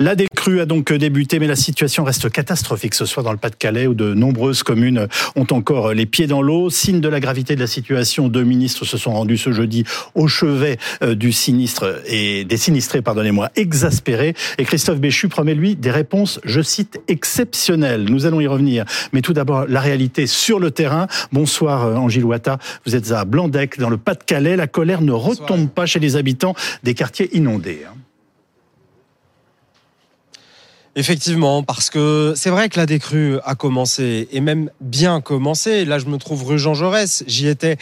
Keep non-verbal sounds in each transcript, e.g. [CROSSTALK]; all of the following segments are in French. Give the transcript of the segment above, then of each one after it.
La décrue a donc débuté, mais la situation reste catastrophique ce soir dans le Pas-de-Calais, où de nombreuses communes ont encore les pieds dans l'eau. Signe de la gravité de la situation, deux ministres se sont rendus ce jeudi au chevet euh, du sinistre et des sinistrés, pardonnez-moi, exaspérés. Et Christophe Béchu promet, lui, des réponses, je cite, exceptionnelles. Nous allons y revenir. Mais tout d'abord, la réalité sur le terrain. Bonsoir, euh, Angile Ouatta. Vous êtes à Blandec, dans le Pas-de-Calais. La colère ne retombe pas chez les habitants des quartiers inondés. Effectivement, parce que c'est vrai que la décrue a commencé, et même bien commencé. Là, je me trouve rue Jean Jaurès. J'y étais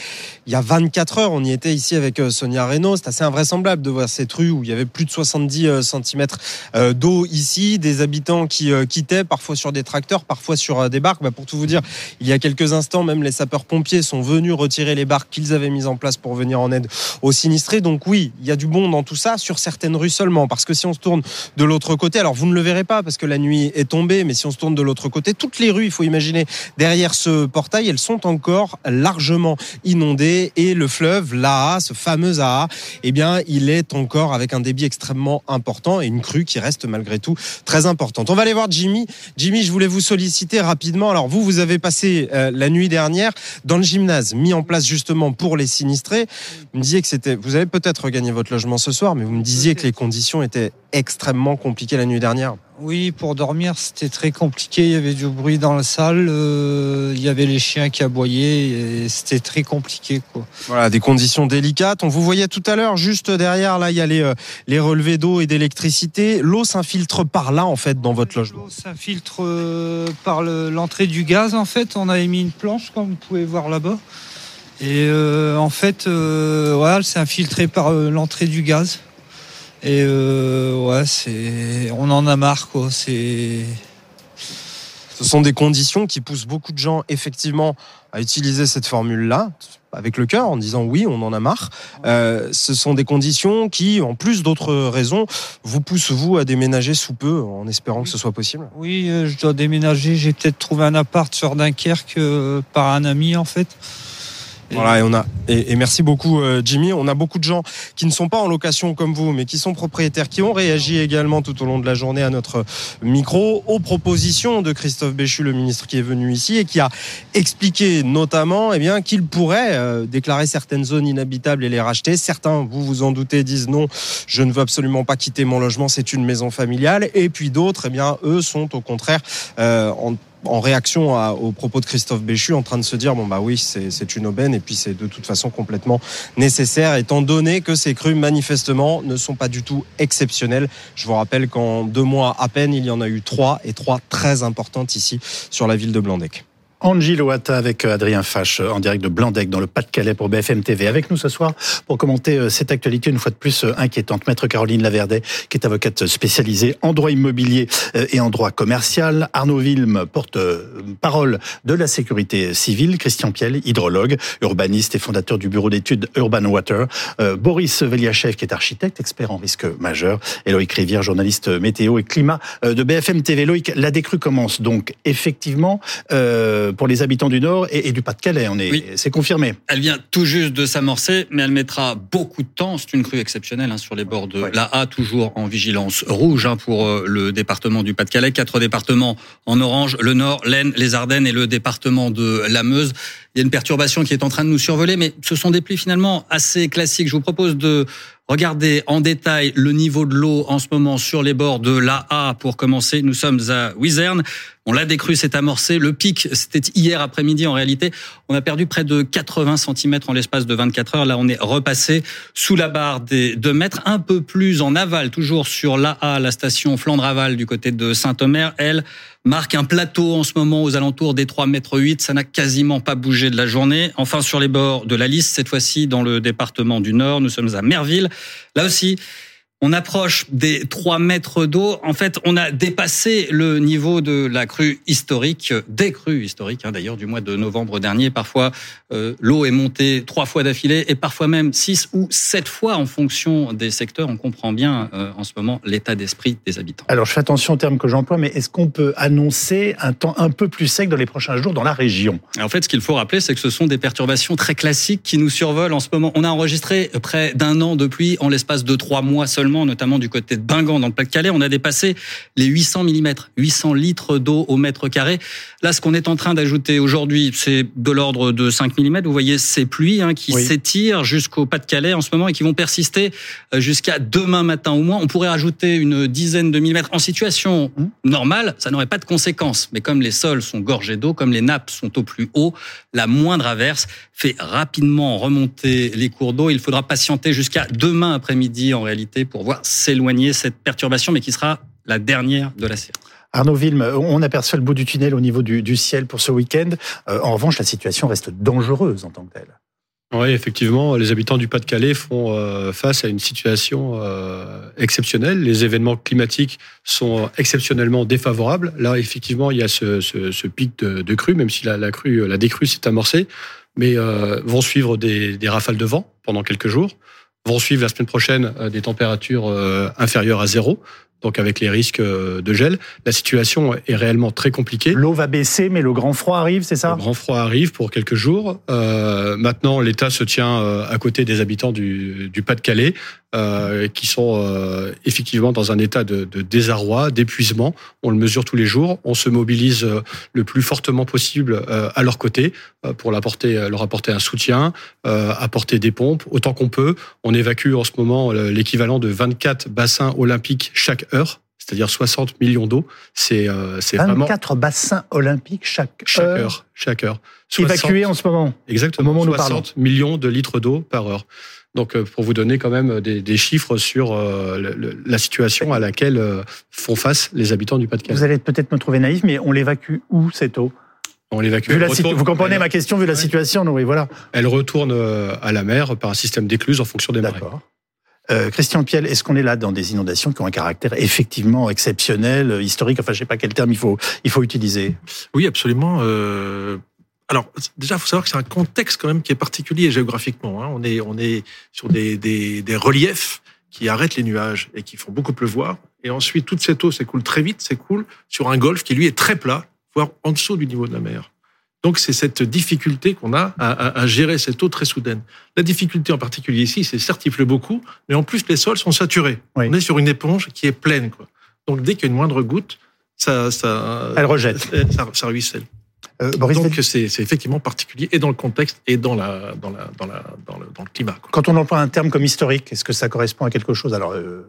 il y a 24 heures. On y était ici avec euh, Sonia Reynaud. C'est assez invraisemblable de voir cette rue où il y avait plus de 70 euh, cm euh, d'eau ici, des habitants qui quittaient, parfois sur des tracteurs, parfois sur des barques. Bah, pour tout vous dire, il y a quelques instants, même les sapeurs-pompiers sont venus retirer les barques qu'ils avaient mises en place pour venir en aide aux sinistrés. Donc oui, il y a du bon dans tout ça, sur certaines rues seulement. Parce que si on se tourne de l'autre côté, alors vous ne le verrez pas, parce que la nuit est tombée, mais si on se tourne de l'autre côté, toutes les rues, il faut imaginer, derrière ce portail, elles sont encore largement inondées et le fleuve, l'Aa, ce fameux Aa, eh bien, il est encore avec un débit extrêmement important et une crue qui reste malgré tout très importante. On va aller voir Jimmy. Jimmy, je voulais vous solliciter rapidement. Alors vous, vous avez passé euh, la nuit dernière dans le gymnase mis en place justement pour les sinistrés. Vous me disiez que c'était, vous avez peut-être regagné votre logement ce soir, mais vous me disiez que les conditions étaient extrêmement compliquées la nuit dernière. Oui, pour dormir, c'était très compliqué. Il y avait du bruit dans la salle. Euh, il y avait les chiens qui aboyaient. Et c'était très compliqué. Quoi. Voilà, des conditions délicates. On vous voyait tout à l'heure, juste derrière, là, il y a les, euh, les relevés d'eau et d'électricité. L'eau s'infiltre par là, en fait, dans votre logement L'eau s'infiltre euh, par l'entrée du gaz, en fait. On avait mis une planche, comme vous pouvez voir là-bas. Et en fait, voilà, c'est infiltré par l'entrée du gaz. Et euh, ouais, c'est, on en a marre, quoi. C'est. Ce sont des conditions qui poussent beaucoup de gens, effectivement, à utiliser cette formule-là, avec le cœur, en disant oui, on en a marre. Euh, ce sont des conditions qui, en plus d'autres raisons, vous poussent, vous, à déménager sous peu, en espérant que ce soit possible Oui, euh, je dois déménager. J'ai peut-être trouvé un appart sur Dunkerque par un ami, en fait. Voilà, et on a et, merci beaucoup euh, Jimmy. On a beaucoup de gens qui ne sont pas en location comme vous, mais qui sont propriétaires, qui ont réagi également tout au long de la journée à notre micro aux propositions de Christophe Béchu, le ministre qui est venu ici et qui a expliqué notamment, eh bien, qu'il pourrait euh, déclarer certaines zones inhabitables et les racheter. Certains, vous vous en doutez, disent non, je ne veux absolument pas quitter mon logement, c'est une maison familiale. Et puis d'autres, eh bien, eux sont au contraire euh, en en réaction aux propos de Christophe Béchu, en train de se dire bon bah oui, c'est une aubaine et puis c'est de toute façon complètement nécessaire, étant donné que ces crues manifestement ne sont pas du tout exceptionnelles. Je vous rappelle qu'en deux mois à peine, il y en a eu trois et trois très importantes ici sur la ville de Blandec. Angie Loata avec euh, Adrien Fache euh, en direct de Blandec dans le Pas-de-Calais pour BFM TV. Avec nous ce soir pour commenter euh, cette actualité une fois de plus inquiétante. Maître Caroline Laverdet, qui est avocate spécialisée en droit immobilier et en droit commercial. Arnaud Vilm, porte-parole de la sécurité civile. Christian Piel, hydrologue, urbaniste et fondateur du bureau d'études Urban Water. Boris Veliachev, qui est architecte, expert en risque majeur. Et Loïc Rivière, journaliste météo et climat de BFM TV. Loïc, la décrue commence donc effectivement pour les habitants du Nord et, du Pas-de-Calais. On est, c'est confirmé. Elle vient tout juste de s'amorcer, mais elle mettra beaucoup de temps. C'est une crue exceptionnelle hein, sur les bords de la A, toujours en vigilance rouge hein, pour euh, le département du Pas-de-Calais. Quatre départements en orange le Nord, l'Aisne, les Ardennes et le département de la Meuse. Il y a une perturbation qui est en train de nous survoler, mais ce sont des pluies finalement assez classiques. Je vous propose de Regardez en détail le niveau de l'eau en ce moment sur les bords de l'A.A. Pour commencer, nous sommes à Wizerne. On l'a décru, c'est amorcé. Le pic, c'était hier après-midi. En réalité, on a perdu près de 80 cm en l'espace de 24 heures. Là, on est repassé sous la barre des 2 mètres, un peu plus en aval, toujours sur l'A.A., la station Flandre-Aval du côté de Saint-Omer. Elle marque un plateau en ce moment aux alentours des 3 mètres 8. Ça n'a quasiment pas bougé de la journée. Enfin, sur les bords de la liste, cette fois-ci dans le département du Nord, nous sommes à Merville. Là aussi, on approche des 3 mètres d'eau. En fait, on a dépassé le niveau de la crue historique, des crues historiques, hein, d'ailleurs, du mois de novembre dernier. Parfois, euh, l'eau est montée trois fois d'affilée et parfois même six ou sept fois en fonction des secteurs. On comprend bien euh, en ce moment l'état d'esprit des habitants. Alors, je fais attention au terme que j'emploie, mais est-ce qu'on peut annoncer un temps un peu plus sec dans les prochains jours dans la région? En fait, ce qu'il faut rappeler, c'est que ce sont des perturbations très classiques qui nous survolent en ce moment. On a enregistré près d'un an de pluie en l'espace de trois mois seulement seulement, notamment du côté de Bingan dans le Pas-de-Calais, on a dépassé les 800 mm, 800 litres d'eau au mètre carré. Là, ce qu'on est en train d'ajouter aujourd'hui, c'est de l'ordre de 5 mm. Vous voyez ces pluies hein, qui s'étirent jusqu'au Pas-de-Calais en ce moment et qui vont persister euh, jusqu'à demain matin au moins. On pourrait ajouter une dizaine de millimètres en situation normale, ça n'aurait pas de conséquences. Mais comme les sols sont gorgés d'eau, comme les nappes sont au plus haut, la moindre averse fait rapidement remonter les cours d'eau. Il faudra patienter jusqu'à demain après-midi en réalité pour voir s'éloigner cette perturbation, mais qui sera la dernière de la série. Arnaud Vilme, on aperçoit le bout du tunnel au niveau du, ciel pour ce week-end. Euh, en revanche, la situation reste dangereuse en tant que telle. Oui, effectivement, les habitants du Pas-de-Calais font euh, face à une situation euh, exceptionnelle. Les événements climatiques sont exceptionnellement défavorables. Là, effectivement, il y a ce, pic de, crue, même si la, crue, la décrue s'est amorcée, mais vont suivre des, des, rafales de vent pendant quelques jours. Vont suivre la semaine prochaine des températures inférieures à zéro donc avec les risques euh, de gel. La situation est réellement très compliquée. L'eau va baisser, mais le grand froid arrive, c'est ça? Le grand froid arrive pour quelques jours. Euh, maintenant, l'État se tient euh, à côté des habitants du, du Pas-de-Calais euh, qui sont euh, effectivement dans un état de, de désarroi, d'épuisement. On le mesure tous les jours. On se mobilise euh, le plus fortement possible à leur côté pour leur apporter, leur apporter un soutien, apporter des pompes autant qu'on peut. On évacue en ce moment l'équivalent de 24 bassins olympiques chaque heure c'est-à-dire 60 millions d'eau. C'est euh, 24 bassins olympiques chaque, chaque heure. Chaque heure. Évacués en ce moment. Exactement. Au moment 60 millions de litres d'eau par heure. Donc, euh, pour vous donner quand même des, chiffres sur euh, la situation à laquelle euh, font face les habitants du Pas-de-Calais. Vous allez peut-être me trouver naïf, mais on l'évacue où cette eau? On l'évacue. Vous comprenez ma question vu la situation, oui, voilà. Elle retourne à la mer par un système d'écluse en fonction des marées. D'accord. Christian Piel, est-ce qu'on est là dans des inondations qui ont un caractère effectivement exceptionnel, historique? Enfin, je sais pas quel terme il faut, il faut utiliser. Oui, absolument. Alors déjà, il faut savoir que c'est un contexte quand même qui est particulier géographiquement. Hein. On est on est sur des, des, des, reliefs qui arrêtent les nuages et qui font beaucoup pleuvoir. Et ensuite, toute cette eau s'écoule très vite, s'écoule sur un golfe qui lui est très plat, voire en dessous du niveau de la mer. Donc c'est cette difficulté qu'on a à, à, gérer cette eau très soudaine. La difficulté en particulier ici, c'est certes il pleut beaucoup, mais en plus les sols sont saturés. On est sur une éponge qui est pleine. Quoi. Donc dès qu'il y a une moindre goutte, ça, ça, elle rejette, ça, ça ruisselle. Euh, Donc c'est effectivement particulier et dans le contexte et dans la dans la dans la dans le, climat. Quoi. Quand on emploie un terme comme historique, est-ce que ça correspond à quelque chose? Alors euh,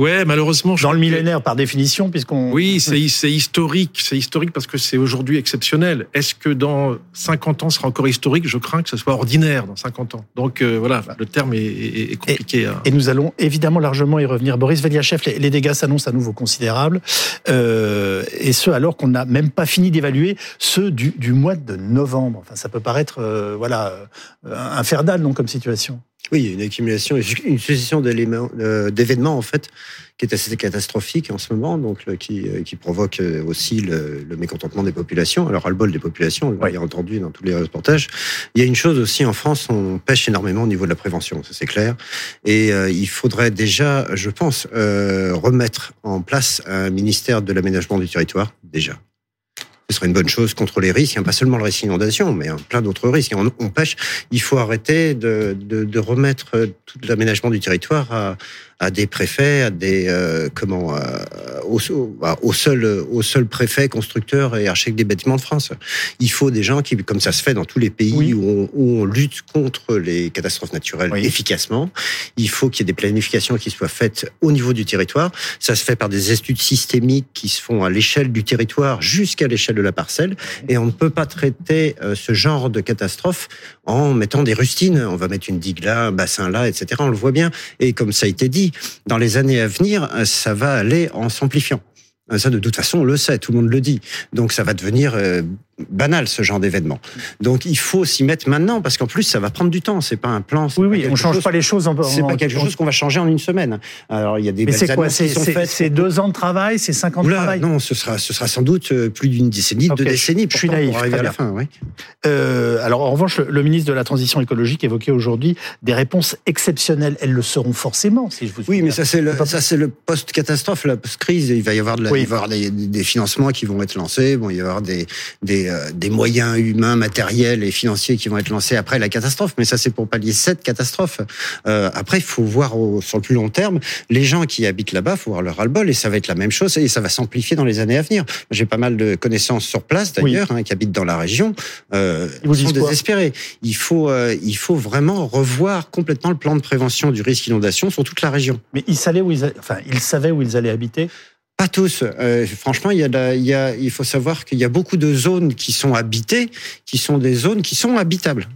Ouais, malheureusement. Dans le millénaire, par définition, puisqu'on. Oui, c'est historique. C'est historique parce que c'est aujourd'hui exceptionnel. Est-ce que dans 50 ans, ce sera encore historique? Je crains que ce soit ordinaire dans 50 ans. Donc euh, voilà, le terme est, compliqué. Et, nous allons évidemment largement y revenir. Boris Veliachev, les, les dégâts s'annoncent à nouveau considérables. Euh, et ce, alors qu'on n'a même pas fini d'évaluer ceux du, du, mois de novembre. Enfin, ça peut paraître, euh, voilà, infernal, non, comme situation. Oui, il y a une accumulation, une succession euh, d'événements en fait qui est assez catastrophique en ce moment, donc qui, euh, qui provoque euh, aussi le, le, mécontentement des populations. Alors, à le bol des populations, on l'a entendu dans tous les reportages. Il y a une chose aussi en France, on pêche énormément au niveau de la prévention, ça c'est clair. Et il faudrait déjà, je pense, remettre en place un ministère de l'aménagement du territoire déjà ce serait une bonne chose contre les risques, a pas seulement le risque inondation, mais plein d'autres risques. On, on, pêche, il faut arrêter de, de, de remettre tout l'aménagement du territoire à, à des préfets, à des euh, comment, euh, au, au, seul au seul préfet, constructeur et architecte des bâtiments de France. Il faut des gens qui, comme ça se fait dans tous les pays où, on, où, on, lutte contre les catastrophes naturelles efficacement. Il faut qu'il y ait des planifications qui soient faites au niveau du territoire. Ça se fait par des études systémiques qui se font à l'échelle du territoire jusqu'à l'échelle de la parcelle. Et on ne peut pas traiter euh, ce genre de catastrophe en mettant des rustines. On va mettre une digue là, un bassin là, etc. On le voit bien. Et comme ça a été dit, dans les années à venir, ça va aller en s'amplifiant. Ça, de toute façon, on le sait, tout le monde le dit. Donc, ça va devenir euh, banal ce genre d'événement. Donc il faut s'y mettre maintenant parce qu'en plus ça va prendre du temps. C'est pas un plan. Oui, oui, on change pas les choses. En, c'est pas quelque chose qu'on va changer en une semaine. Alors il y a des. Mais c'est quoi C'est deux ans de travail, c'est cinq ans de travail. Non, ce sera ce sera sans doute euh, plus d'une décennie, deux décennies. Je suis naïf. Pour arriver à la fin. Ouais. Euh, alors en revanche, le ministre de la transition écologique évoquait aujourd'hui des réponses exceptionnelles. Elles le seront forcément, si je vous. Oui, mais ça c'est le ça c'est le post catastrophe, la post crise. Il va y avoir de la, il va y avoir des, des, financements qui vont être lancés. Bon, il va y avoir des des euh, des moyens humains, matériels et financiers qui vont être lancés après la catastrophe. Mais ça, c'est pour pallier cette catastrophe. Euh, après, il faut voir au, sur le plus long terme les gens qui habitent là-bas, faut voir leur ras-le-bol et ça va être la même chose et ça va s'amplifier dans les années à venir. J'ai pas mal de connaissances sur place d'ailleurs hein, qui habitent dans la région. Euh, Ils vous sont désespérés. Il faut, euh, il faut vraiment revoir complètement le plan de prévention du risque inondation sur toute la région. Mais ils savaient où ils, a- enfin, ils savaient où ils allaient habiter. Pas tous. Euh, franchement, il y a, la- il y a, il faut savoir qu'il y a beaucoup de zones qui sont habitées, qui sont des zones qui sont habitables.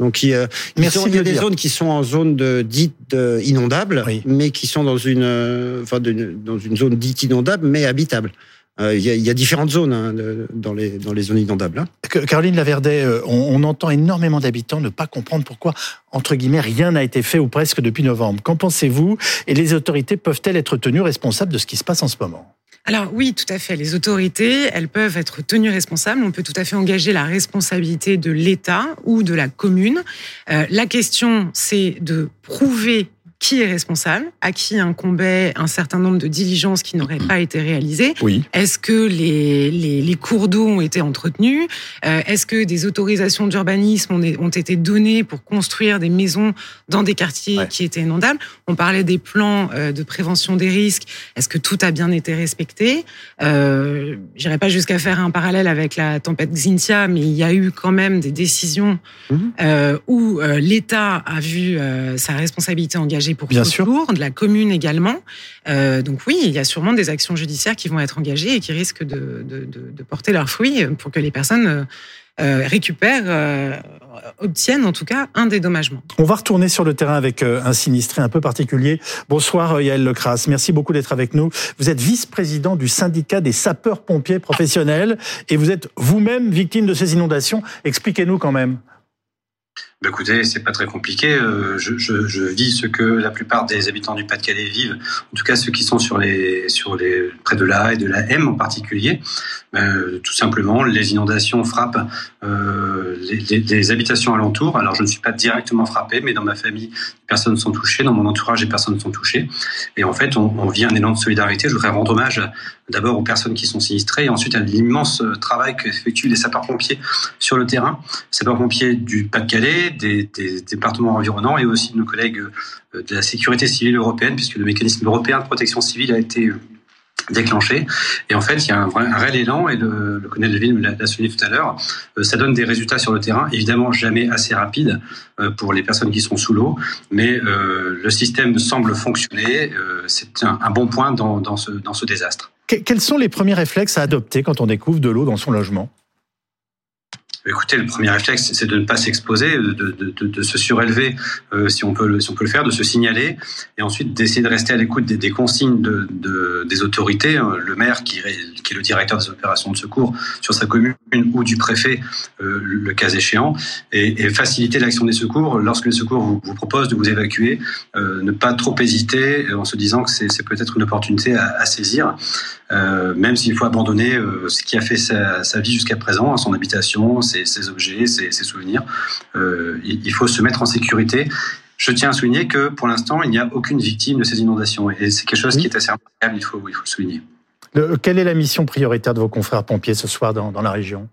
Donc il ils il y a des dire. zones qui sont en zone de, dite euh, inondable, Oui. mais qui sont dans une, euh, enfin, de- dans une zone dite inondable, mais habitable. Euh, il, y a, il y a différentes zones hein, de- dans, les, dans les zones inondables. hein. Caroline Laverdet, euh, on, on entend énormément d'habitants ne pas comprendre pourquoi, entre guillemets, rien n'a été fait ou presque depuis novembre. Qu'en pensez-vous Et les autorités peuvent-elles être tenues responsables de ce qui se passe en ce moment? Alors oui, tout à fait. Les autorités, elles peuvent être tenues responsables. On peut tout à fait engager la responsabilité de l'État ou de la commune. Euh, la question, c'est de prouver qui est responsable, à qui incombait un certain nombre de diligences qui n'auraient pas été réalisées. Oui. Est-ce que les, les, les cours d'eau ont été entretenus? Euh, Est-ce que des autorisations d'urbanisme ont, ont été données pour construire des maisons dans des quartiers Ouais. qui étaient inondables? On parlait des plans euh, de prévention des risques. Est-ce que tout a bien été respecté? Euh, J'irai pas jusqu'à faire un parallèle avec la tempête Xintia, mais il y a eu quand même des décisions Mhm. euh, où l'État a vu sa responsabilité engagée pour Bien sûr. de la commune également. Euh, donc oui, il y a sûrement des actions judiciaires qui vont être engagées et qui risquent de, de, de, de porter leurs fruits pour que les personnes euh, euh, récupèrent, euh, obtiennent en tout cas un dédommagement. On va retourner sur le terrain avec un sinistré un peu particulier. Bonsoir Yael Lecras, merci beaucoup d'être avec nous. Vous êtes vice-président du syndicat des sapeurs-pompiers professionnels et vous êtes vous-même victime de ces inondations. Expliquez-nous quand même. Bah, écoutez, c'est pas très compliqué. Euh, Je, vis ce que la plupart des habitants du Pas-de-Calais vivent, en tout cas ceux qui sont sur les, sur les, près de la et de la M en particulier. Euh, tout simplement, les inondations frappent euh, les, habitations alentours. Alors, je ne suis pas directement frappé, mais dans ma famille, les personnes sont touchées, dans mon entourage, personnes sont touchées. Et en fait, on, on vit un élan de solidarité. Je voudrais rendre hommage d'abord aux personnes qui sont sinistrées et ensuite à l'immense travail qu'effectuent les sapeurs-pompiers sur le terrain, sapeurs-pompiers du Pas-de-Calais, des, départements environnants et aussi de nos collègues euh, de la sécurité civile européenne, puisque le mécanisme européen de protection civile a été euh, déclenché. Et en fait, il y a un, vrai, un réel élan, et le, le colonel Leville l'a souligné tout à l'heure, euh, ça donne des résultats sur le terrain, évidemment jamais assez rapides pour les personnes qui sont sous l'eau, mais le système semble fonctionner, c'est un, bon point dans, ce, dans ce désastre. Quels sont les premiers réflexes à adopter quand on découvre de l'eau dans son logement? Écoutez, le premier réflexe, c'est de ne pas s'exposer, de, de, de, de, se surélever euh, si, on peut le, si on peut le faire, de se signaler, et ensuite d'essayer de rester à l'écoute des, des, consignes de, de, des autorités, hein, le maire qui, qui est le directeur des opérations de secours sur sa commune ou du préfet, euh, le cas échéant, et, et faciliter l'action des secours. Lorsque les secours vous, vous proposent de vous évacuer, euh, ne pas trop hésiter en se disant que c'est peut-être une opportunité à, à saisir, euh, même s'il faut abandonner euh, ce qui a fait sa, sa vie jusqu'à présent, son habitation, ses, ses objets, ses, ses souvenirs. Euh, il faut se mettre en sécurité. Je tiens à souligner que pour l'instant, il n'y a aucune victime de ces inondations. Et c'est quelque chose qui est assez remarquable, il faut, il faut le souligner. Le, quelle est la mission prioritaire de vos confrères pompiers ce soir dans, dans la région?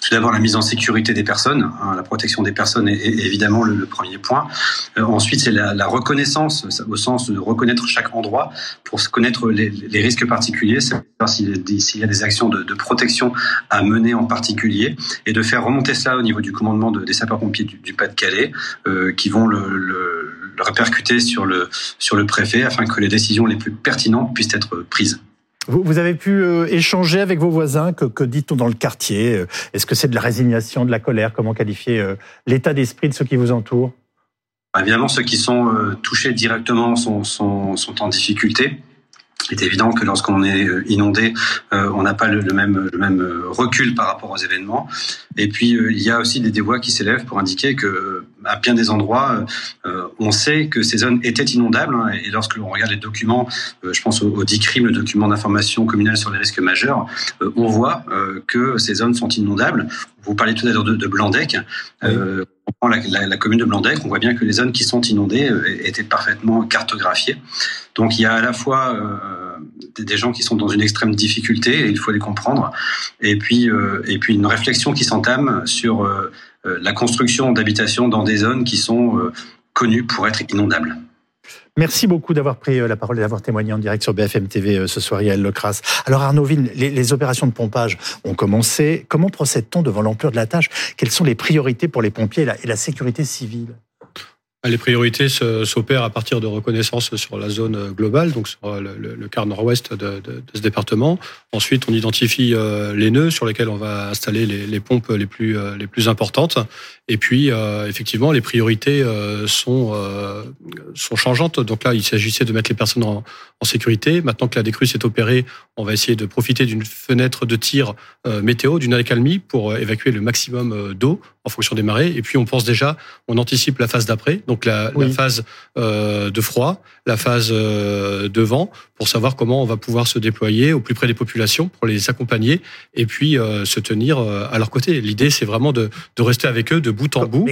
Tout d'abord, la mise en sécurité des personnes, hein, la protection des personnes est, évidemment le, premier point. Euh, ensuite, c'est la, reconnaissance, au sens de reconnaître chaque endroit pour connaître les, risques particuliers, savoir s'il y a des actions de, protection à mener en particulier, et de faire remonter cela au niveau du commandement de, des sapeurs-pompiers du, Pas-de-Calais, euh, qui vont le, le, le répercuter sur le, sur le préfet afin que les décisions les plus pertinentes puissent être prises. Vous, avez pu euh, échanger avec vos voisins. Que, dit-on dans le quartier? Euh, Est-ce que c'est de la résignation, de la colère? Comment qualifier euh, l'état d'esprit de ceux qui vous entourent? Évidemment, ceux qui sont touchés directement sont, sont en difficulté. Il est évident que lorsqu'on est euh, inondé, euh, on n'a pas le, le, même, le même recul par rapport aux événements. Et puis, euh, il y a aussi des, des voix qui s'élèvent pour indiquer que, à bien des endroits, euh, on sait que ces zones étaient inondables. Hein, et lorsque l'on regarde les documents, euh, je pense au, au DICRIM, le document d'information communale sur les risques majeurs, euh, on voit que ces zones sont inondables. Vous parlez tout à l'heure de, de Blandec. Oui. Prend la, commune de Blandec, on voit bien que les zones qui sont inondées étaient parfaitement cartographiées. Donc il y a à la fois euh, des gens qui sont dans une extrême difficulté et il faut les comprendre. Et puis, et puis une réflexion qui s'entame sur la construction d'habitations dans des zones qui sont connues pour être inondables. Merci beaucoup d'avoir pris la parole et d'avoir témoigné en direct sur BFM TV ce soir, Yael Lecras. Alors Arnaud Ville, les, opérations de pompage ont commencé. Comment procède-t-on devant l'ampleur de la tâche? Quelles sont les priorités pour les pompiers et la sécurité civile? Les priorités s'opèrent à partir de reconnaissance sur la zone globale, donc sur le, le quart nord-ouest de, de, de, ce département. Ensuite, on identifie euh, les nœuds sur lesquels on va installer les, les pompes les plus, euh, les plus importantes. Et puis, euh, effectivement, les priorités sont, sont changeantes. Donc là, il s'agissait de mettre les personnes en, en, sécurité. Maintenant que la décrue s'est opérée, on va essayer de profiter d'une fenêtre de tir météo, d'une accalmie, pour évacuer le maximum d'eau en fonction des marées. Et puis, on pense déjà, on anticipe la phase d'après donc la, la phase euh, de froid, la phase euh, de vent, pour savoir comment on va pouvoir se déployer au plus près des populations pour les accompagner et puis euh, se tenir à leur côté. L'idée, c'est vraiment de, de, rester avec eux de bout en bout.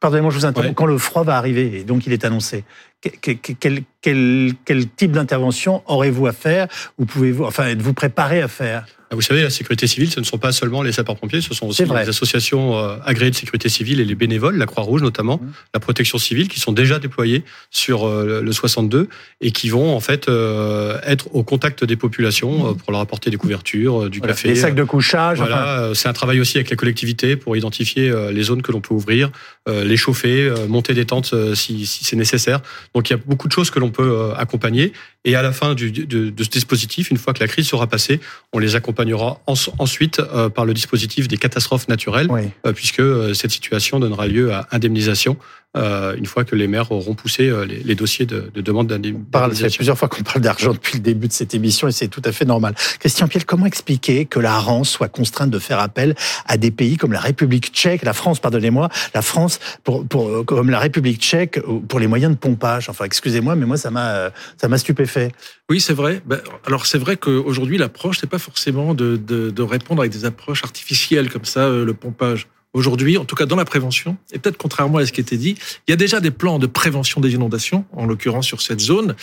Pardonnez-moi, je vous interromps. Quand le froid va arriver, et donc il est annoncé, quel, quel, quel, quel type d'intervention aurez-vous à faire Ou pouvez-vous, enfin, êtes-vous préparé à faire? Ah, vous savez, la sécurité civile, ce ne sont pas seulement les sapeurs-pompiers, ce sont aussi les associations euh, agréées de sécurité civile et les bénévoles, la Croix-Rouge notamment, mmh. la protection civile, qui sont déjà déployés sur euh, le 62 et qui vont en fait euh, être au contact des populations mmh. pour leur apporter des couvertures, du café. Des sacs de couchage. Voilà, c'est un travail aussi avec les collectivités pour identifier les zones que l'on peut ouvrir, les chauffer, monter des tentes si, si c'est nécessaire. Donc il y a beaucoup de choses que l'on peut accompagner. Et à la fin du, de, de, ce dispositif, une fois que la crise sera passée, on les accompagnera ensuite euh, par le dispositif des catastrophes naturelles, euh, puisque euh, cette situation donnera lieu à indemnisation euh, une fois que les maires auront poussé euh, les, les dossiers de, de demande d'indemnisation. Ça fait plusieurs fois qu'on parle d'argent depuis le début de cette émission et c'est tout à fait normal. Christian Piel, comment expliquer que la France soit contrainte de faire appel à des pays comme la République tchèque, la France, pardonnez-moi, la France pour, pour, comme la République tchèque pour les moyens de pompage? Enfin, excusez-moi, mais moi ça m'a ça m'a stupéfait. Oui, c'est vrai. Ben, alors c'est vrai qu'aujourd'hui l'approche c'est pas forcément de, de, de, répondre avec des approches artificielles comme ça, euh, le pompage. Aujourd'hui, en tout cas dans la prévention, et peut-être contrairement à ce qui était dit, il y a déjà des plans de prévention des inondations, en l'occurrence sur cette zone,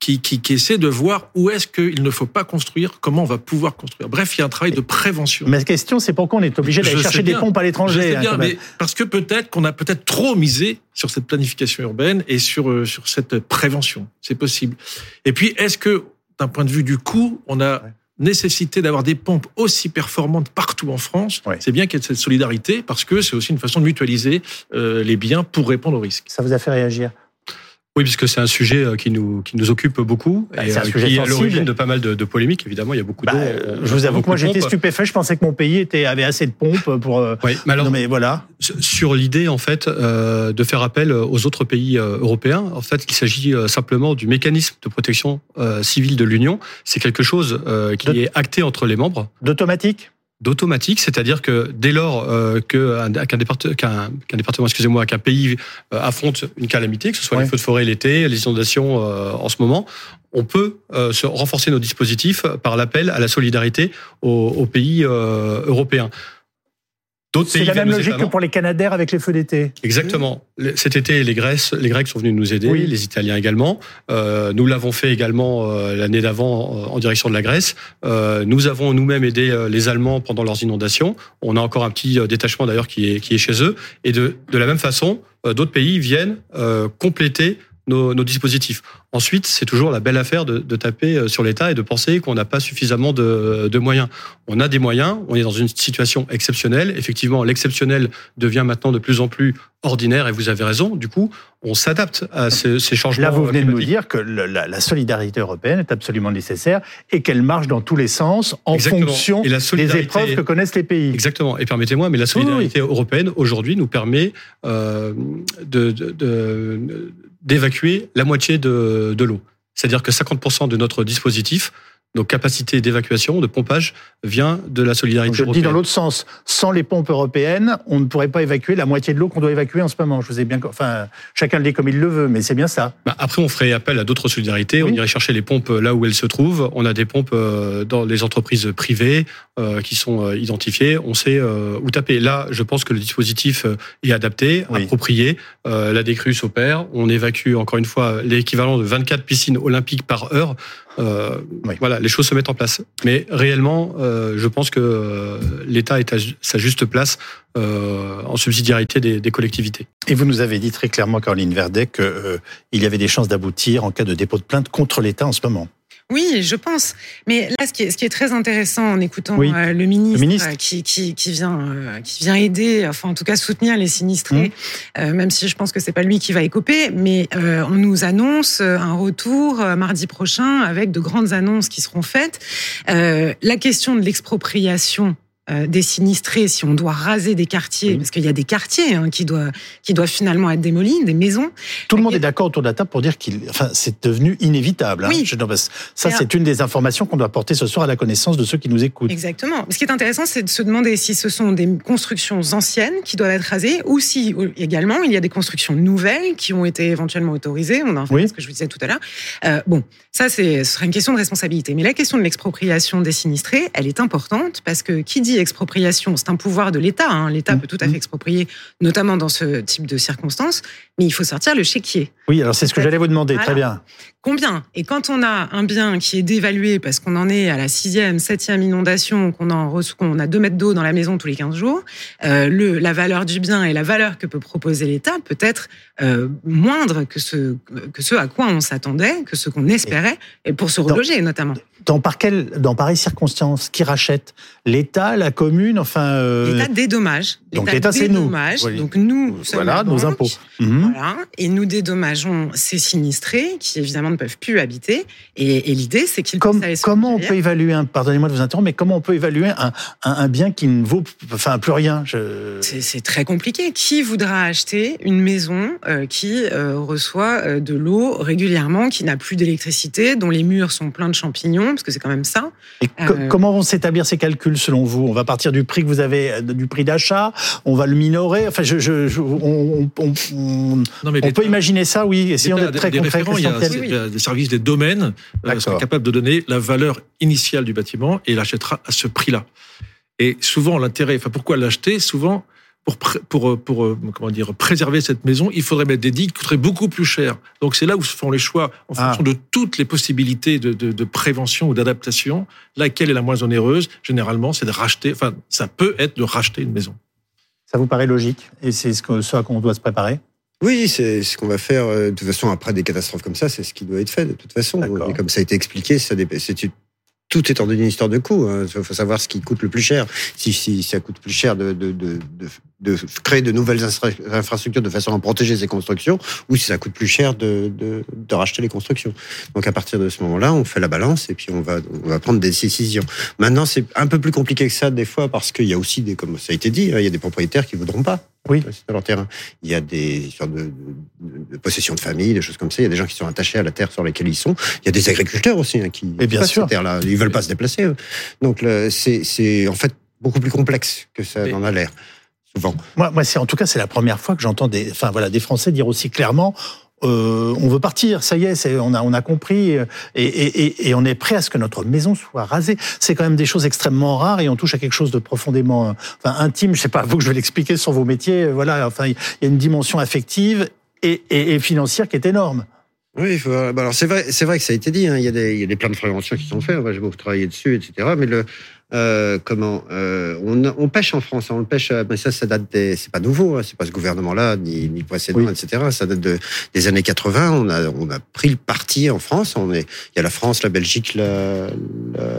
qui, qui, qui essaient de voir où est-ce qu'il ne faut pas construire, comment on va pouvoir construire. Bref, il y a un travail de prévention. Ma question, c'est pourquoi on est obligé d'aller chercher des pompes à l'étranger. Hein, parce que peut-être qu'on a peut-être trop misé sur cette planification urbaine et sur, euh, sur cette prévention. C'est possible. Et puis, est-ce que, d'un point de vue du coût, on a... Ouais nécessité d'avoir des pompes aussi performantes partout en France, c'est bien qu'il y ait cette solidarité parce que c'est aussi une façon de mutualiser euh, les biens pour répondre aux risques. Ça vous a fait réagir? Oui, puisque c'est un sujet euh, qui nous qui nous occupe beaucoup bah, et un sujet qui est à l'origine de pas mal de, de, polémiques. Évidemment, il y a beaucoup bah, d'eau. je vous avoue que moi j'étais stupéfait. Je pensais que mon pays était avait assez de pompes pour. Euh, oui, mais alors, non, mais voilà. Sur l'idée en fait euh, de faire appel aux autres pays européens, en fait, il s'agit simplement du mécanisme de protection civile de l'Union. C'est quelque chose qui de... est acté entre les membres. D'automatique? D'automatique, c'est-à-dire que dès lors euh, qu'un département, qu'un département, excusez-moi, qu'un pays euh, affronte une calamité, que ce soit les feux de forêt l'été, les inondations euh, en ce moment, on peut se renforcer nos dispositifs par l'appel à la solidarité aux, aux pays européens. C'est la même logique que pour les Canadaires avec les feux d'été. Exactement. Cet été, les Grecs, les Grecs sont venus nous aider, oui. les Italiens également. Euh, nous l'avons fait également euh, l'année d'avant en direction de la Grèce. Euh, nous avons nous-mêmes aidé euh, les Allemands pendant leurs inondations. On a encore un petit euh, détachement d'ailleurs qui est, qui est chez eux. Et de, de la même façon, euh, d'autres pays viennent compléter nos, nos dispositifs. Ensuite, c'est toujours la belle affaire de, de taper euh, sur l'État et de penser qu'on n'a pas suffisamment de, de, moyens. On a des moyens, on est dans une situation exceptionnelle. Effectivement, l'exceptionnel devient maintenant de plus en plus ordinaire et vous avez raison. Du coup, on s'adapte à ces, ces, changements. Là, vous venez climatiques. de nous dire que le, la, la, solidarité européenne est absolument nécessaire et qu'elle marche dans tous les sens en Exactement. fonction des épreuves que connaissent les pays. Exactement. Et permettez-moi, mais la solidarité oui, oui. européenne aujourd'hui nous permet euh, de d'évacuer la moitié de, de l'eau. C'est-à-dire que 50% de notre dispositif nos capacités d'évacuation, de pompage, vient de la solidarité Je européenne. dis dans l'autre sens, sans les pompes européennes, on ne pourrait pas évacuer la moitié de l'eau qu'on doit évacuer en ce moment. Je vous ai bien, enfin, chacun le dit comme il le veut, mais c'est bien ça. Bah après, on ferait appel à d'autres solidarités. Oui. On irait chercher les pompes là où elles se trouvent. On a des pompes euh, dans les entreprises privées euh, qui sont euh, identifiées. On sait où taper. Là, je pense que le dispositif est adapté, oui. approprié. la décrue s'opère. On évacue encore une fois l'équivalent de 24 piscines olympiques par heure. Euh, voilà, les choses se mettent en place. Mais réellement, euh, je pense que euh, l'État est à sa juste place euh, en subsidiarité des, des, collectivités. Et vous nous avez dit très clairement, Caroline Verdet, qu'il y avait des chances d'aboutir en cas de dépôt de plainte contre l'État en ce moment. Oui, je pense. Mais là, ce qui est, ce qui est très intéressant en écoutant oui. euh, le ministre, le ministre. Euh, qui, qui, qui, vient, euh, qui vient aider, enfin en tout cas soutenir les sinistrés, mmh. même si je pense que c'est pas lui qui va écoper, mais on nous annonce un retour mardi prochain avec de grandes annonces qui seront faites. la question de l'expropriation euh, des sinistrés, si on doit raser des quartiers, oui. parce qu'il y a des quartiers hein, qui, doivent, qui doivent finalement être démolis, des maisons. Tout le monde est d'accord autour de la table pour dire qu'il, enfin, c'est devenu inévitable. Hein. Oui. Je, ça, c'est une des informations qu'on doit porter ce soir à la connaissance de ceux qui nous écoutent. Exactement. Ce qui est intéressant, c'est de se demander si ce sont des constructions anciennes qui doivent être rasées, ou si également il y a des constructions nouvelles qui ont été éventuellement autorisées. On en fait oui. ce que je vous disais tout à l'heure. Euh, bon, ça, c'est, ce serait une question de responsabilité. Mais la question de l'expropriation des sinistrés, elle est importante parce que qui dit expropriation, c'est un pouvoir de l'État. Hein. L'État mmh. peut tout à fait exproprier, notamment dans ce type de circonstances, mais il faut sortir le chéquier. Oui, alors c'est ce que j'allais vous demander. Voilà. Très bien. Combien? Et quand on a un bien qui est dévalué parce qu'on en est à la sixième, septième inondation, qu'on en qu'on a deux mètres d'eau dans la maison tous les 15 jours, euh, le, la valeur du bien et la valeur que peut proposer l'État peut être euh, moindre que ce, que ce à quoi on s'attendait, que ce qu'on espérait, et pour se reloger dans, notamment. Dans, par quel, dans pareilles circonstances, qui rachète L'État, la commune, enfin. Euh... L'État dédommage. Donc l'État, c'est nous. Oui. Donc nous, voilà, nos impôts. Mmh. Voilà, et nous dédommageons ces sinistrés qui évidemment ne peuvent plus habiter. Et, et l'idée, c'est qu'ils Comme, Comment on peut évaluer un, pardonnez-moi de vous interrompre, mais comment on peut évaluer un, un, un bien qui ne vaut enfin, plus rien? Je... C'est très compliqué. Qui voudra acheter une maison euh, qui euh, reçoit de l'eau régulièrement, qui n'a plus d'électricité, dont les murs sont pleins de champignons, parce que c'est quand même ça. Et comment vont s'établir ces calculs selon vous On va partir du prix que vous avez, du prix d'achat, on va le minorer. Enfin, je, je, je on, on, on, non, on peut imaginer ça, oui. Essayons d'être très concret. Il y a, oui, oui. des services des domaines euh, sont capables de donner la valeur initiale du bâtiment et l'achètera à ce prix-là. Et souvent, l'intérêt, enfin, pourquoi l'acheter? Souvent, pour, pour, pour, comment dire, préserver cette maison, il faudrait mettre des digues qui coûteraient beaucoup plus cher. Donc c'est là où se font les choix en fonction ah. de toutes les possibilités de, de, de prévention ou d'adaptation. Laquelle est la moins onéreuse? Généralement, c'est de racheter, enfin, ça peut être de racheter une maison. Ça vous paraît logique? Et c'est ce, ce à quoi on doit se préparer? Oui, c'est ce qu'on va faire. De toute façon, après des catastrophes comme ça, c'est ce qui doit être fait de toute façon. Et comme ça a été expliqué, ça c'est tout est en une histoire de coût. Il hein. faut savoir ce qui coûte le plus cher. Si, si ça coûte plus cher de, de, de, de, créer de nouvelles infrastructures de façon à protéger ces constructions, ou si ça coûte plus cher de, racheter les constructions. Donc à partir de ce moment-là, on fait la balance et puis on va, on va prendre des décisions. Maintenant, c'est un peu plus compliqué que ça des fois parce qu'il y a aussi des, comme ça a été dit, il y a des propriétaires qui voudront pas. Oui. Dans leur terrain. Il y a des histoires de, de, de, possession de famille, des choses comme ça. Il y a des gens qui sont attachés à la terre sur laquelle ils sont. Il y a des agriculteurs aussi hein, qui Et bien sûr. Terre-là. Ils veulent pas se déplacer. Eux. Donc c'est en fait beaucoup plus complexe que ça en a l'air. Souvent. Moi, moi c'est en tout cas c'est la première fois que j'entends des, enfin voilà, des Français dire aussi clairement euh, on veut partir, ça y est, on, a, compris, et, et, on est prêt à ce que notre maison soit rasée. C'est quand même des choses extrêmement rares et on touche à quelque chose de profondément intime. Je sais pas, vous que je vais l'expliquer sur vos métiers. Voilà, enfin, il y a une dimension affective et, financière qui est énorme. Oui, bah alors c'est vrai, vrai que ça a été dit. Hein, il y a des, plans de prévention qui sont faits. J'ai beaucoup travaillé dessus, etc. Mais le, euh, comment euh, on, on, pêche en France, hein, on pêche, mais ça, ça date des, c'est pas nouveau, hein, c'est pas ce gouvernement-là ni, ni précédent, oui. etc. Ça date de, des années 80. On a, on a pris le parti en France. On est, il y a la France, la Belgique,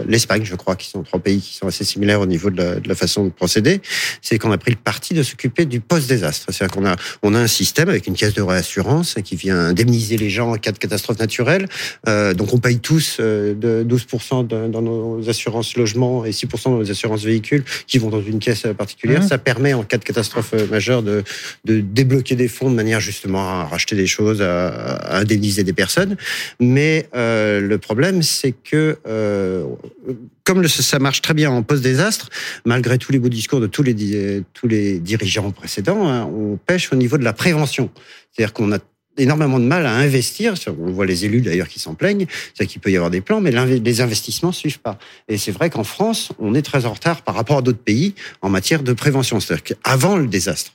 l'Espagne, je crois, qui sont trois pays qui sont assez similaires au niveau de la, de la façon de procéder. C'est qu'on a pris le parti de s'occuper du post-désastre. C'est-à-dire qu'on a, on a un système avec une caisse de réassurance qui vient indemniser les gens en cas de catastrophe naturelle. Euh, donc on paye tous euh, de 12% de, dans nos assurances logement et 6% dans les assurances véhicules qui vont dans une caisse particulière. Mmh. Ça permet, en cas de catastrophe majeure, de, de débloquer des fonds de manière justement à racheter des choses, à, à indemniser des personnes. Mais euh, le problème, c'est que euh, comme le, ça marche très bien en post-désastre, malgré tous les beaux discours de tous les, tous les dirigeants précédents, hein, on pêche au niveau de la prévention. C'est-à-dire qu'on a énormément de mal à investir. On voit les élus d'ailleurs qui s'en plaignent, c'est qu'il peut y avoir des plans, mais les investissements suivent pas. Et c'est vrai qu'en France, on est très en retard par rapport à d'autres pays en matière de prévention, c'est-à-dire qu'avant le désastre.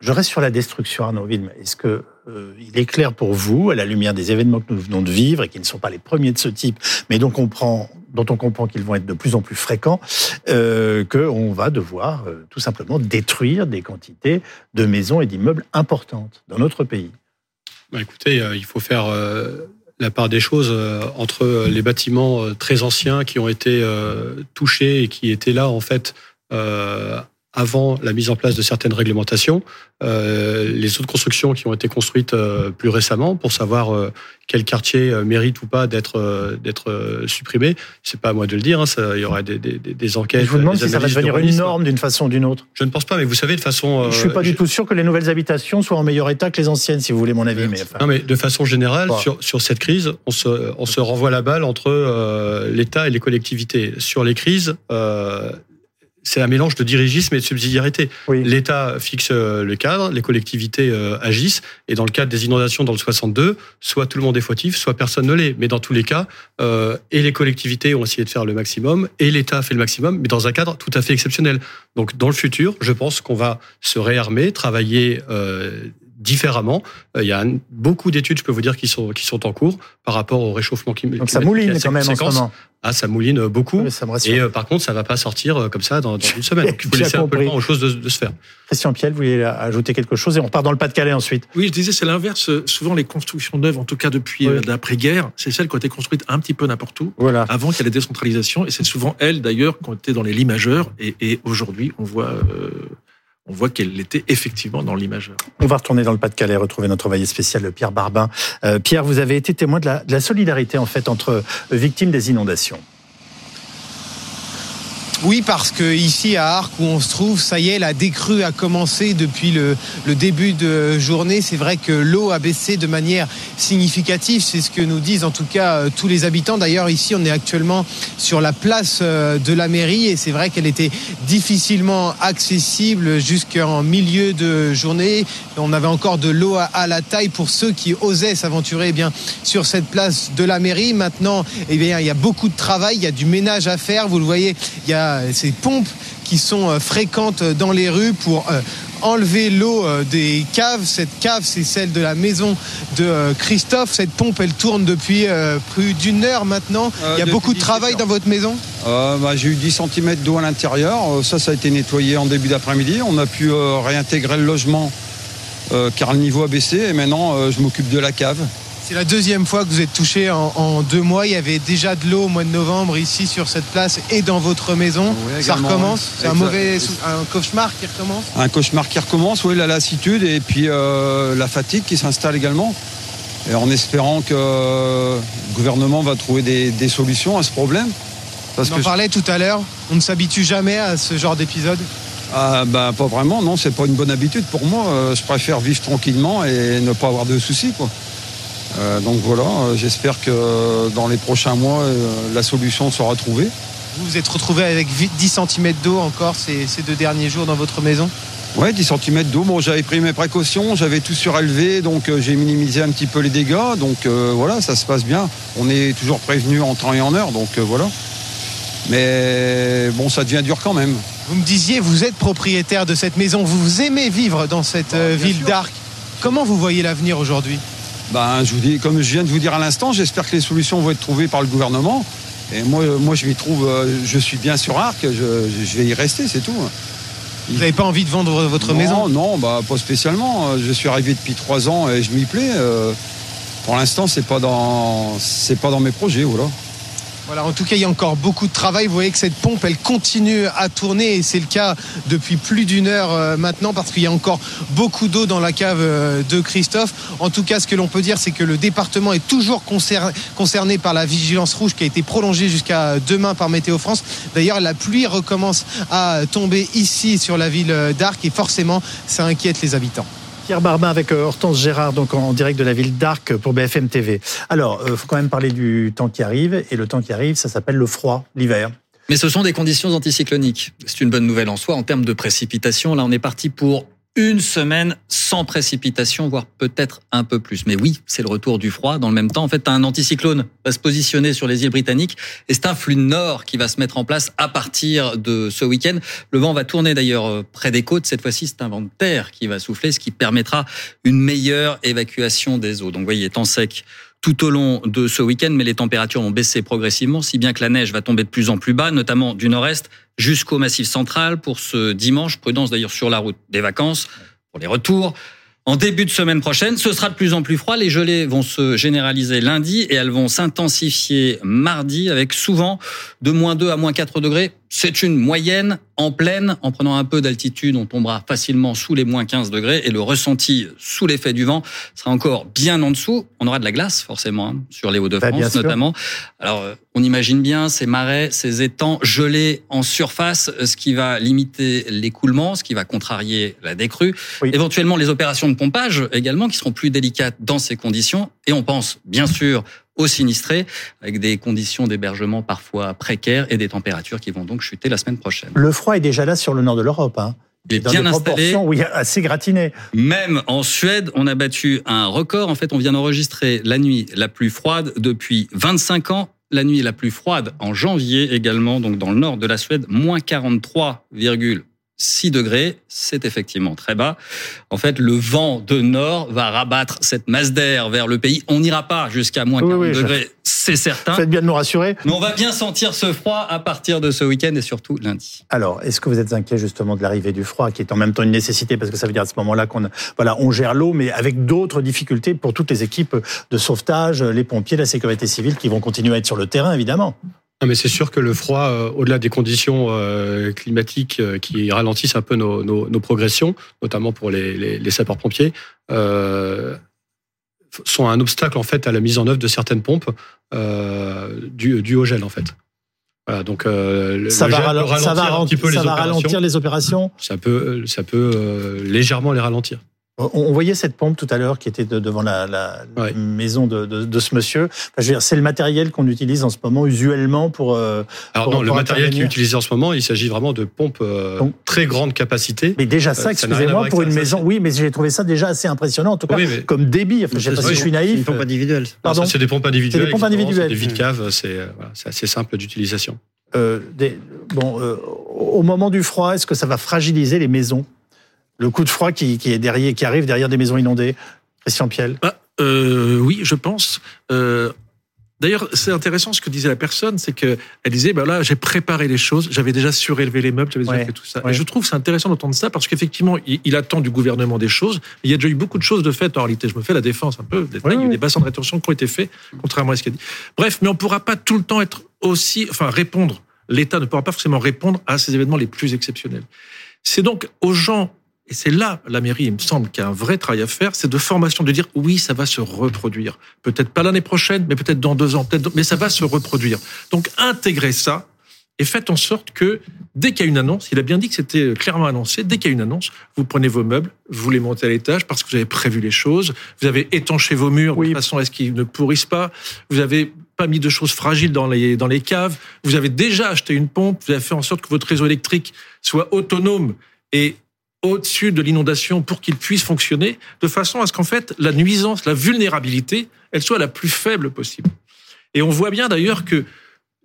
Je reste sur la destruction, Arnaud Wilm. Est-ce que euh, il est clair pour vous, à la lumière des événements que nous venons de vivre et qui ne sont pas les premiers de ce type, mais dont on comprend, dont on comprend qu'ils vont être de plus en plus fréquents, euh, qu'on va devoir euh, tout simplement détruire des quantités de maisons et d'immeubles importantes dans notre pays? Bah, Écoutez, euh, il faut faire euh, la part des choses euh, entre les bâtiments très anciens qui ont été touchés et qui étaient là en fait avant la mise en place de certaines réglementations, euh, les autres constructions qui ont été construites euh, plus récemment pour savoir euh, quel quartier mérite ou pas d'être d'être supprimé. C'est pas à moi de le dire. Hein, ça, il y aura des, des, des enquêtes. Je vous demande si ça va de devenir une norme d'une façon ou d'une autre. Je ne pense pas, mais vous savez de façon. Je suis pas du tout sûr que les nouvelles habitations soient en meilleur état que les anciennes, si vous voulez mon avis. Mais enfin, Non, mais de façon générale, sur, sur cette crise, on se, on se renvoie la balle entre l'État et les collectivités. Sur les crises, c'est un mélange de dirigisme et de subsidiarité. oui. L'État fixe euh, le cadre, les collectivités euh, agissent, et dans le cadre des inondations dans le 62, soit tout le monde est fautif, soit personne ne l'est. Mais dans tous les cas, euh, et les collectivités ont essayé de faire le maximum, et l'État fait le maximum, mais dans un cadre tout à fait exceptionnel. Donc dans le futur, je pense qu'on va se réarmer, travailler euh, différemment. Euh, Il y a beaucoup d'études, je peux vous dire, qui sont, qui sont en cours par rapport au réchauffement clim- climatique. Donc ça mouline quand même en ce moment. Ah, ça mouline beaucoup. Oui, ça. Et euh, par contre, ça va pas sortir euh, comme ça dans, dans une semaine. [LAUGHS] Donc, il faut laisser un peu le temps aux choses de, de se faire. Christian Piel, vous voulez ajouter quelque chose et on part dans le Pas-de-Calais ensuite. Oui, je disais, c'est l'inverse. Souvent, les constructions neuves, en tout cas depuis Oui. euh, l'après-guerre, c'est celles qui ont été construites un petit peu n'importe où, Voilà. avant qu'il y ait la décentralisation. Et c'est souvent elles, d'ailleurs, qui ont été dans les lits majeurs. Et, et aujourd'hui, on voit, euh, on voit qu'elle était effectivement dans majeur. On va retourner dans le Pas-de-Calais, retrouver notre envoyé spécial Pierre Barbin. Euh, Pierre, vous avez été témoin de la, de la solidarité en fait entre euh, victimes des inondations. Oui, parce que ici à Arc où on se trouve, ça y est, la décrue a commencé depuis le, début de journée. C'est vrai que l'eau a baissé de manière significative. C'est ce que nous disent en tout cas euh, tous les habitants. D'ailleurs, ici, on est actuellement sur la place euh, de la mairie et c'est vrai qu'elle était difficilement accessible jusqu'en milieu de journée. On avait encore de l'eau à, à la taille pour ceux qui osaient s'aventurer eh bien sur cette place de la mairie. Maintenant, eh bien, il y a beaucoup de travail, il y a du ménage à faire. Vous le voyez, il y a ces pompes qui sont euh, fréquentes dans les rues pour euh, enlever l'eau euh, des caves. Cette cave, c'est celle de la maison de euh, Christophe. Cette pompe, elle tourne depuis euh, plus d'une heure maintenant. Euh, Il y a beaucoup de 17 travail dans votre maison? Euh, bah, j'ai eu 10 cm d'eau à l'intérieur. Euh, Ça, ça a été nettoyé en début d'après-midi. On a pu euh, réintégrer le logement euh, car le niveau a baissé. Et maintenant, euh, je m'occupe de la cave. C'est la deuxième fois que vous êtes touché en, en deux mois. Il y avait déjà de l'eau au mois de novembre ici sur cette place et dans votre maison. Oui, Ça recommence. oui. C'est un mauvais, un cauchemar qui recommence. Un cauchemar qui recommence, oui, la lassitude et puis euh, la fatigue qui s'installe également. Et en espérant que euh, le gouvernement va trouver des, des solutions à ce problème. Parce On en parlait tout à l'heure. On ne s'habitue jamais à ce genre d'épisode. Ah, bah, pas vraiment, non, c'est pas une bonne habitude pour moi. Euh, je préfère vivre tranquillement et ne pas avoir de soucis, quoi. Euh, donc voilà, euh, j'espère que dans les prochains mois, euh, la solution sera trouvée. Vous vous êtes retrouvé avec vi- 10 cm d'eau encore ces, ces deux derniers jours dans votre maison? Ouais, 10 cm d'eau. Bon, j'avais pris mes précautions, j'avais tout surélevé, donc j'ai minimisé un petit peu les dégâts. Donc voilà, ça se passe bien. On est toujours prévenu en temps et en heure, donc voilà. Mais bon, ça devient dur quand même. Vous me disiez, vous êtes propriétaire de cette maison. Vous aimez vivre dans cette bien ville d'Arc. Comment vous voyez l'avenir aujourd'hui? Ben, je vous dis, comme je viens de vous dire à l'instant, j'espère que les solutions vont être trouvées par le gouvernement. Et moi, moi je m'y trouve, euh, je suis bien sur Arc, je, je vais y rester, c'est tout. Vous n'avez pas envie de vendre votre non, maison? Non, bah, pas spécialement. Je suis arrivé depuis trois ans et je m'y plais. Euh, Pour l'instant, c'est pas dans, pas dans mes projets, voilà. Voilà, en tout cas, il y a encore beaucoup de travail. Vous voyez que cette pompe, elle continue à tourner et c'est le cas depuis plus d'une heure euh, maintenant parce qu'il y a encore beaucoup d'eau dans la cave euh, de Christophe. En tout cas, ce que l'on peut dire, c'est que le département est toujours concer- concerné par la vigilance rouge qui a été prolongée jusqu'à demain par Météo France. D'ailleurs, la pluie recommence à tomber ici sur la ville d'Arc et forcément, ça inquiète les habitants. Pierre Barbin avec euh, Hortense Gérard, donc en direct de la ville d'Arc pour BFM TV. Alors, il faut quand même parler du temps qui arrive, et le temps qui arrive, ça s'appelle le froid, l'hiver. Mais ce sont des conditions anticycloniques. C'est une bonne nouvelle en soi en termes de précipitations. Là, on est parti pour une semaine sans précipitation, voire peut-être un peu plus. Mais oui, c'est le retour du froid. Dans le même temps, en fait, un anticyclone va se positionner sur les îles britanniques et c'est un flux nord qui va se mettre en place à partir de ce week-end. Le vent va tourner d'ailleurs euh, près des côtes. Cette fois-ci, c'est un vent de terre qui va souffler, ce qui permettra une meilleure évacuation des eaux. Donc, vous voyez, temps sec tout au long de ce week-end, mais les températures vont baisser progressivement, si bien que la neige va tomber de plus en plus bas, notamment du nord-est jusqu'au massif central pour ce dimanche. Prudence d'ailleurs sur la route des vacances pour les retours. En début de semaine prochaine, ce sera de plus en plus froid. Les gelées vont se généraliser lundi et elles vont s'intensifier mardi avec souvent de moins 2 à moins 4 degrés. C'est une moyenne en pleine. En prenant un peu d'altitude, on tombera facilement sous les moins 15 degrés et le ressenti sous l'effet du vent sera encore bien en dessous. On aura de la glace forcément hein, sur les Hauts-de-France Bah, notamment. Alors euh, on imagine bien ces marais, ces étangs gelés en surface, ce qui va limiter l'écoulement, ce qui va contrarier la décrue. Oui. Éventuellement les opérations de pompage également qui seront plus délicates dans ces conditions. Et on pense bien sûr aux sinistrés avec des conditions d'hébergement parfois précaires et des températures qui vont donc chuter la semaine prochaine. Le froid est déjà là sur le nord de l'Europe. Hein. Il est Dans bien des installé. oui, assez gratiné. Même en Suède, on a battu un record. En fait, on vient d'enregistrer la nuit la plus froide depuis 25 ans. La nuit la plus froide en janvier également, donc dans le nord de la Suède, moins 43,6 degrés. C'est effectivement très bas. En fait, le vent de nord va rabattre cette masse d'air vers le pays. On n'ira pas jusqu'à moins Oui, 40 oui, je- degrés, c'est certain. Faites bien de nous rassurer. Mais on va bien sentir ce froid à partir de ce week-end et surtout lundi. Alors, est-ce que vous êtes inquiet justement de l'arrivée du froid, qui est en même temps une nécessité, parce que ça veut dire à ce moment-là qu'on voilà, on gère l'eau, mais avec d'autres difficultés pour toutes les équipes de sauvetage, les pompiers, la sécurité civile, qui vont continuer à être sur le terrain, évidemment. Non, mais c'est sûr que le froid, euh, au-delà des conditions euh, climatiques euh, qui ralentissent un peu nos, nos- nos progressions, notamment pour les, les- les sapeurs-pompiers, sont un obstacle en fait à la mise en œuvre de certaines pompes dues dû au gel en fait. Voilà, donc euh, Ça le va, ça ralentir un petit peu ça les va opérations. ralentir les opérations. Ça peut, ça peut euh, légèrement les ralentir. On, voyait cette pompe tout à l'heure qui était de- devant la, la Ouais. maison de, de- de ce monsieur. Enfin, c'est le matériel qu'on utilise en ce moment usuellement pour. euh, Alors Pour- non, le matériel qui est utilisé en ce moment, il s'agit vraiment de pompes euh, Donc- très grande capacité. Mais déjà ça, Euh, ça excusez-moi, pour une ça, maison. c'est- Oui, mais j'ai trouvé ça déjà assez impressionnant, en tout cas, Oui, mais- comme débit. Enfin, je sais pas si Oui, je suis C'est naïf. une pompe individuelle. Alors, Pardon. ça, c'est des pompes individuelles. C'est des pompes individuelles. c'est Des vides caves, c'est voilà, c'est assez simple d'utilisation. Euh, des- bon, euh, au moment du froid, est-ce que ça va fragiliser les maisons? Le coup de froid qui, qui est derrière, qui arrive derrière des maisons inondées. Christian Piel. Bah, euh, oui, je pense. Euh, D'ailleurs, c'est intéressant ce que disait la personne, c'est que elle disait, bah là, j'ai préparé les choses, j'avais déjà surélevé les meubles, j'avais déjà Ouais, fait tout ça. ouais. Et je trouve c'est intéressant d'entendre ça parce qu'effectivement, il, il attend du gouvernement des choses. Il y a déjà eu beaucoup de choses de faites en réalité. Je me fais la défense un peu. Ouais, il y a eu des bassins de rétention qui ont été faits, contrairement à ce qu'il a dit. Bref, mais on ne pourra pas tout le temps être aussi, enfin, répondre. L'État ne pourra pas forcément répondre à ces événements les plus exceptionnels. C'est donc aux gens et c'est là, la mairie, il me semble qu'il y a un vrai travail à faire, c'est de formation, de dire oui, ça va se reproduire. Peut-être pas l'année prochaine, mais peut-être dans deux ans, peut-être, mais ça va se reproduire. Donc intégrez ça et faites en sorte que dès qu'il y a une annonce, il a bien dit que c'était clairement annoncé, dès qu'il y a une annonce, vous prenez vos meubles, vous les montez à l'étage parce que vous avez prévu les choses, vous avez étanché vos murs Oui. de façon à ce qu'ils ne pourrissent pas, vous avez pas mis de choses fragiles dans les, dans les caves, vous avez déjà acheté une pompe, vous avez fait en sorte que votre réseau électrique soit autonome et au-dessus de l'inondation pour qu'il puisse fonctionner, de façon à ce qu'en fait la nuisance, la vulnérabilité, elle soit la plus faible possible. Et on voit bien d'ailleurs que,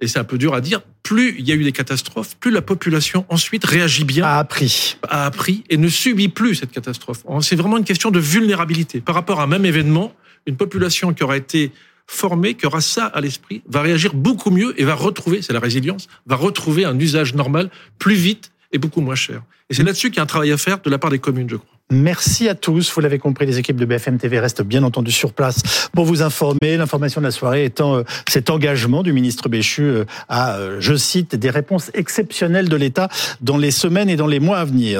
et c'est un peu dur à dire, plus il y a eu des catastrophes, plus la population ensuite réagit bien, A appris. a appris et ne subit plus cette catastrophe. C'est vraiment une question de vulnérabilité. Par rapport à un même événement, une population qui aura été formée, qui aura ça à l'esprit, va réagir beaucoup mieux et va retrouver, c'est la résilience, va retrouver un usage normal plus vite et beaucoup moins cher. Et c'est là-dessus qu'il y a un travail à faire de la part des communes, je crois. Merci à tous. Vous l'avez compris, les équipes de BFM TV restent bien entendu sur place pour vous informer. L'information de la soirée étant euh, cet engagement du ministre Béchu euh, à, euh, je cite, des réponses exceptionnelles de l'État dans les semaines et dans les mois à venir.